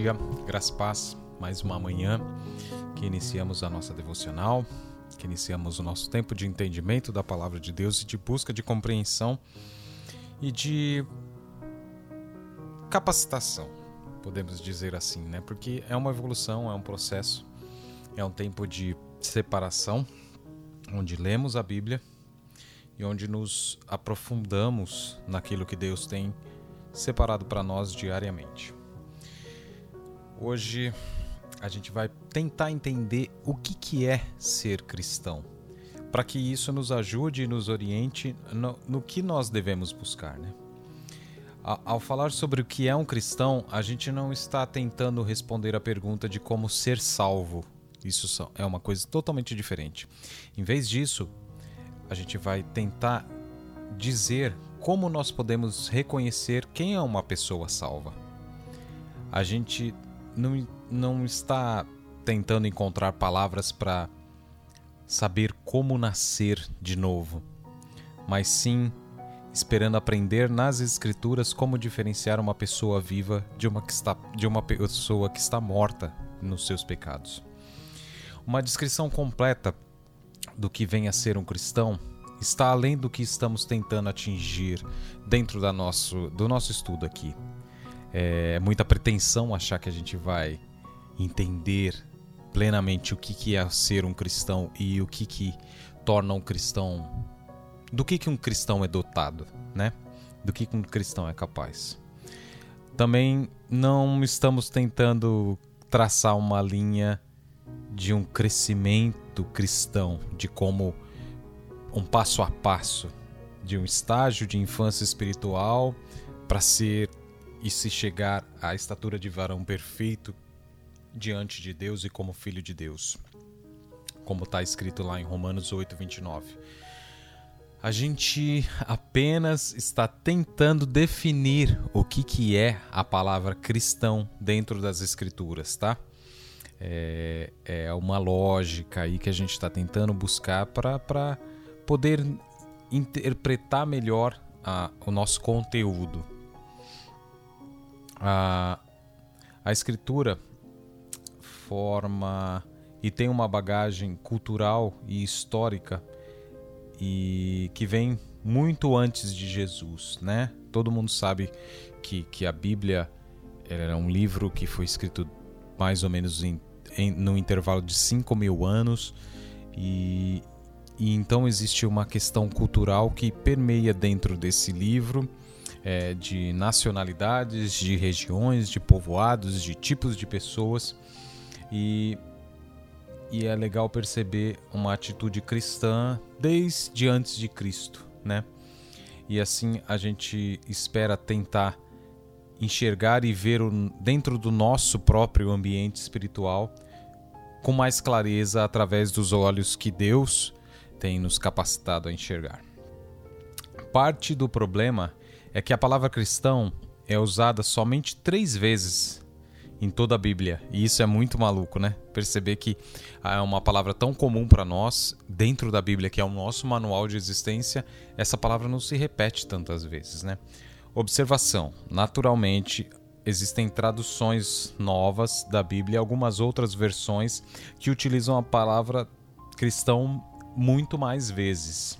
dia, graças paz, mais uma manhã que iniciamos a nossa devocional, que iniciamos o nosso tempo de entendimento da palavra de Deus e de busca de compreensão e de capacitação, podemos dizer assim, né? Porque é uma evolução, é um processo, é um tempo de separação, onde lemos a Bíblia e onde nos aprofundamos naquilo que Deus tem separado para nós diariamente. Hoje a gente vai tentar entender o que, que é ser cristão, para que isso nos ajude e nos oriente no, no que nós devemos buscar. Né? Ao falar sobre o que é um cristão, a gente não está tentando responder a pergunta de como ser salvo. Isso é uma coisa totalmente diferente. Em vez disso, a gente vai tentar dizer como nós podemos reconhecer quem é uma pessoa salva. A gente não, não está tentando encontrar palavras para saber como nascer de novo, mas sim esperando aprender nas escrituras como diferenciar uma pessoa viva de uma, que está, de uma pessoa que está morta nos seus pecados. Uma descrição completa do que vem a ser um cristão está além do que estamos tentando atingir dentro da nosso, do nosso estudo aqui. É muita pretensão achar que a gente vai entender plenamente o que, que é ser um cristão e o que, que torna um cristão. Do que, que um cristão é dotado, né? Do que, que um cristão é capaz. Também não estamos tentando traçar uma linha de um crescimento cristão, de como um passo a passo de um estágio de infância espiritual para ser e se chegar à estatura de varão perfeito diante de Deus e como filho de Deus, como está escrito lá em Romanos 8, 29. A gente apenas está tentando definir o que, que é a palavra cristão dentro das Escrituras, tá? É, é uma lógica aí que a gente está tentando buscar para poder interpretar melhor a, o nosso conteúdo. A, a escritura forma e tem uma bagagem cultural e histórica e que vem muito antes de Jesus, né? Todo mundo sabe que, que a Bíblia era um livro que foi escrito mais ou menos em, em, no intervalo de 5 mil anos e, e então existe uma questão cultural que permeia dentro desse livro é, de nacionalidades, de regiões, de povoados, de tipos de pessoas e, e é legal perceber uma atitude cristã desde antes de Cristo, né? E assim a gente espera tentar enxergar e ver dentro do nosso próprio ambiente espiritual com mais clareza através dos olhos que Deus tem nos capacitado a enxergar. Parte do problema é que a palavra cristão é usada somente três vezes em toda a Bíblia. E isso é muito maluco, né? Perceber que é uma palavra tão comum para nós, dentro da Bíblia, que é o nosso manual de existência, essa palavra não se repete tantas vezes, né? Observação: naturalmente, existem traduções novas da Bíblia e algumas outras versões que utilizam a palavra cristão muito mais vezes.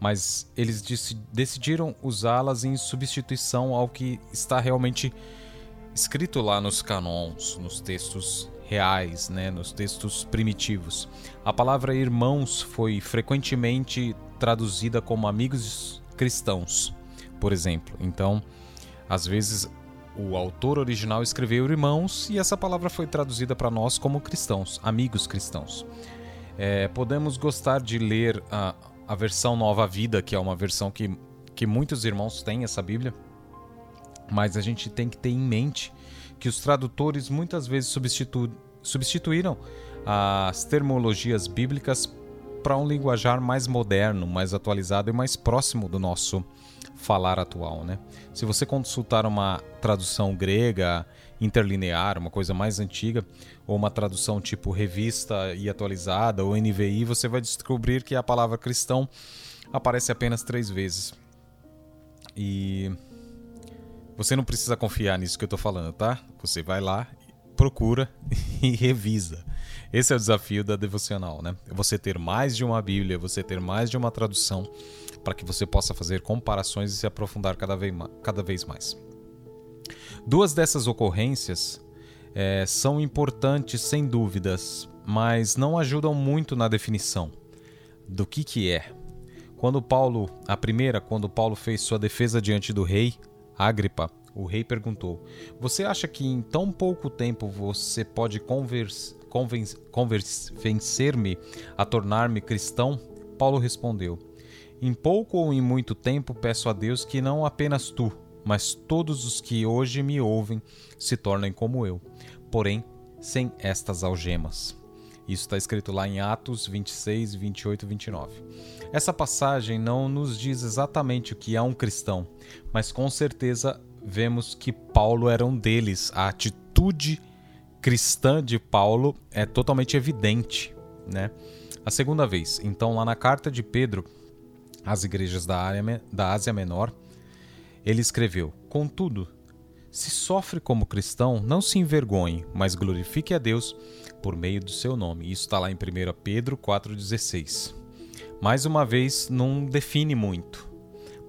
Mas eles decidiram usá-las em substituição ao que está realmente escrito lá nos canons, nos textos reais, né, nos textos primitivos. A palavra irmãos foi frequentemente traduzida como amigos cristãos, por exemplo. Então, às vezes o autor original escreveu irmãos e essa palavra foi traduzida para nós como cristãos, amigos cristãos. É, podemos gostar de ler a, a versão Nova Vida, que é uma versão que, que muitos irmãos têm essa Bíblia, mas a gente tem que ter em mente que os tradutores muitas vezes substitu, substituíram as termologias bíblicas para um linguajar mais moderno, mais atualizado e mais próximo do nosso falar atual, né? Se você consultar uma tradução grega interlinear, uma coisa mais antiga, ou uma tradução tipo revista e atualizada ou NVI, você vai descobrir que a palavra cristão aparece apenas três vezes. E você não precisa confiar nisso que eu estou falando, tá? Você vai lá procura e revisa. Esse é o desafio da devocional, né? Você ter mais de uma Bíblia, você ter mais de uma tradução, para que você possa fazer comparações e se aprofundar cada vez, cada vez mais. Duas dessas ocorrências é, são importantes, sem dúvidas, mas não ajudam muito na definição do que, que é. Quando Paulo, a primeira, quando Paulo fez sua defesa diante do rei, Agripa, o rei perguntou: Você acha que em tão pouco tempo você pode convencer-me a tornar-me cristão? Paulo respondeu: Em pouco ou em muito tempo peço a Deus que não apenas tu, mas todos os que hoje me ouvem se tornem como eu, porém sem estas algemas. Isso está escrito lá em Atos 26, 28 e 29. Essa passagem não nos diz exatamente o que é um cristão, mas com certeza vemos que Paulo era um deles. A atitude cristã de Paulo é totalmente evidente, né? A segunda vez, então lá na carta de Pedro às igrejas da, área, da Ásia Menor, ele escreveu: Contudo, se sofre como cristão, não se envergonhe, mas glorifique a Deus por meio do seu nome. Isso está lá em 1 Pedro 4,16. Mais uma vez, não define muito,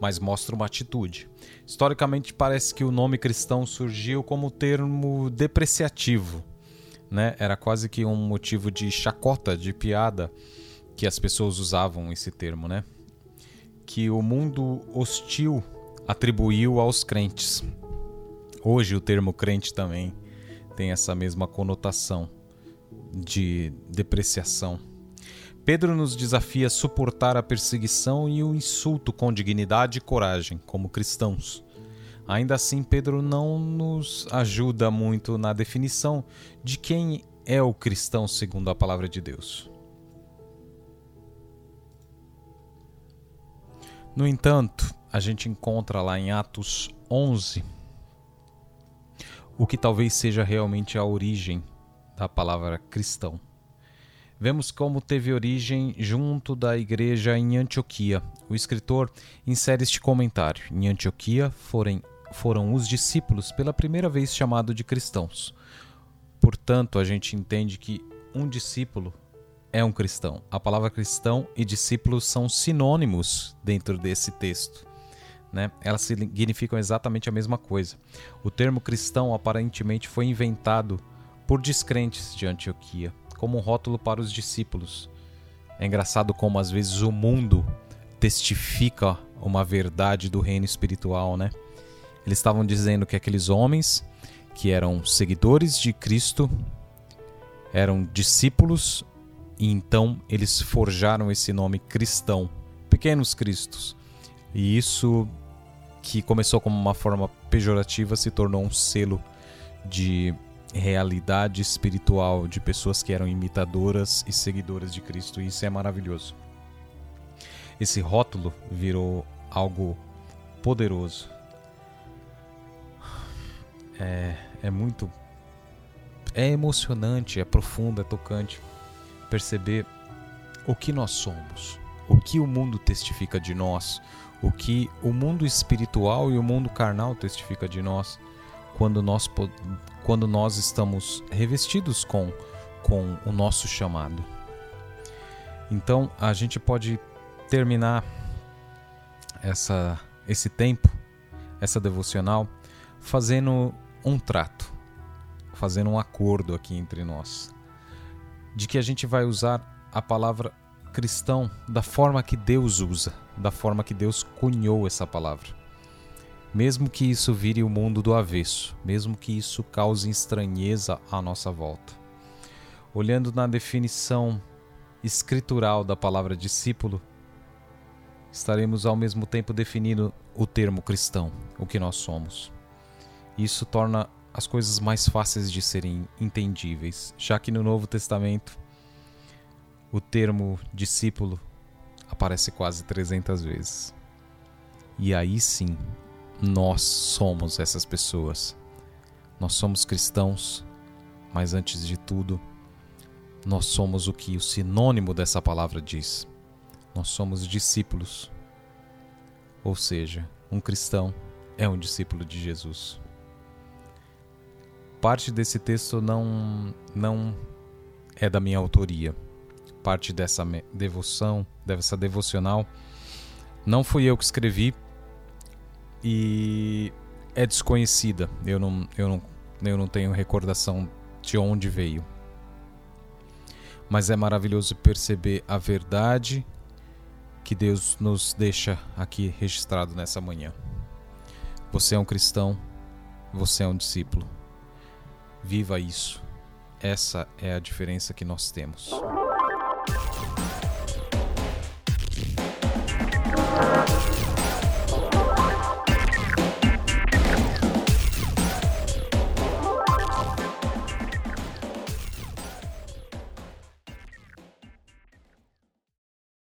mas mostra uma atitude. Historicamente, parece que o nome cristão surgiu como termo depreciativo. Né? Era quase que um motivo de chacota, de piada, que as pessoas usavam esse termo. Né? Que o mundo hostil atribuiu aos crentes. Hoje, o termo crente também tem essa mesma conotação de depreciação. Pedro nos desafia a suportar a perseguição e o insulto com dignidade e coragem, como cristãos. Ainda assim, Pedro não nos ajuda muito na definição de quem é o cristão segundo a palavra de Deus. No entanto, a gente encontra lá em Atos 11 o que talvez seja realmente a origem da palavra cristão. Vemos como teve origem junto da igreja em Antioquia. O escritor insere este comentário: Em Antioquia foram, foram os discípulos pela primeira vez chamados de cristãos. Portanto, a gente entende que um discípulo é um cristão. A palavra cristão e discípulo são sinônimos dentro desse texto. Né? Elas significam exatamente a mesma coisa. O termo cristão aparentemente foi inventado por descrentes de Antioquia, como um rótulo para os discípulos. É engraçado como às vezes o mundo testifica uma verdade do reino espiritual, né? Eles estavam dizendo que aqueles homens que eram seguidores de Cristo eram discípulos e então eles forjaram esse nome cristão, pequenos cristos. E isso que começou como uma forma pejorativa se tornou um selo de realidade espiritual de pessoas que eram imitadoras e seguidoras de Cristo. E isso é maravilhoso. Esse rótulo virou algo poderoso. É, é muito. É emocionante, é profundo, é tocante perceber o que nós somos, o que o mundo testifica de nós, o que o mundo espiritual e o mundo carnal testifica de nós quando nós, quando nós estamos revestidos com, com o nosso chamado. Então a gente pode terminar essa, esse tempo, essa devocional, fazendo um trato, fazendo um acordo aqui entre nós, de que a gente vai usar a palavra cristão da forma que Deus usa, da forma que Deus cunhou essa palavra mesmo que isso vire o mundo do avesso, mesmo que isso cause estranheza à nossa volta. Olhando na definição escritural da palavra discípulo, estaremos ao mesmo tempo definindo o termo cristão, o que nós somos. Isso torna as coisas mais fáceis de serem entendíveis, já que no Novo Testamento o termo discípulo aparece quase 300 vezes. E aí sim, nós somos essas pessoas. Nós somos cristãos, mas antes de tudo, nós somos o que o sinônimo dessa palavra diz. Nós somos discípulos. Ou seja, um cristão é um discípulo de Jesus. parte desse texto não não é da minha autoria. Parte dessa devoção, dessa devocional, não fui eu que escrevi e é desconhecida. Eu não, eu não, eu não tenho recordação de onde veio. Mas é maravilhoso perceber a verdade que Deus nos deixa aqui registrado nessa manhã. Você é um cristão, você é um discípulo. Viva isso. Essa é a diferença que nós temos.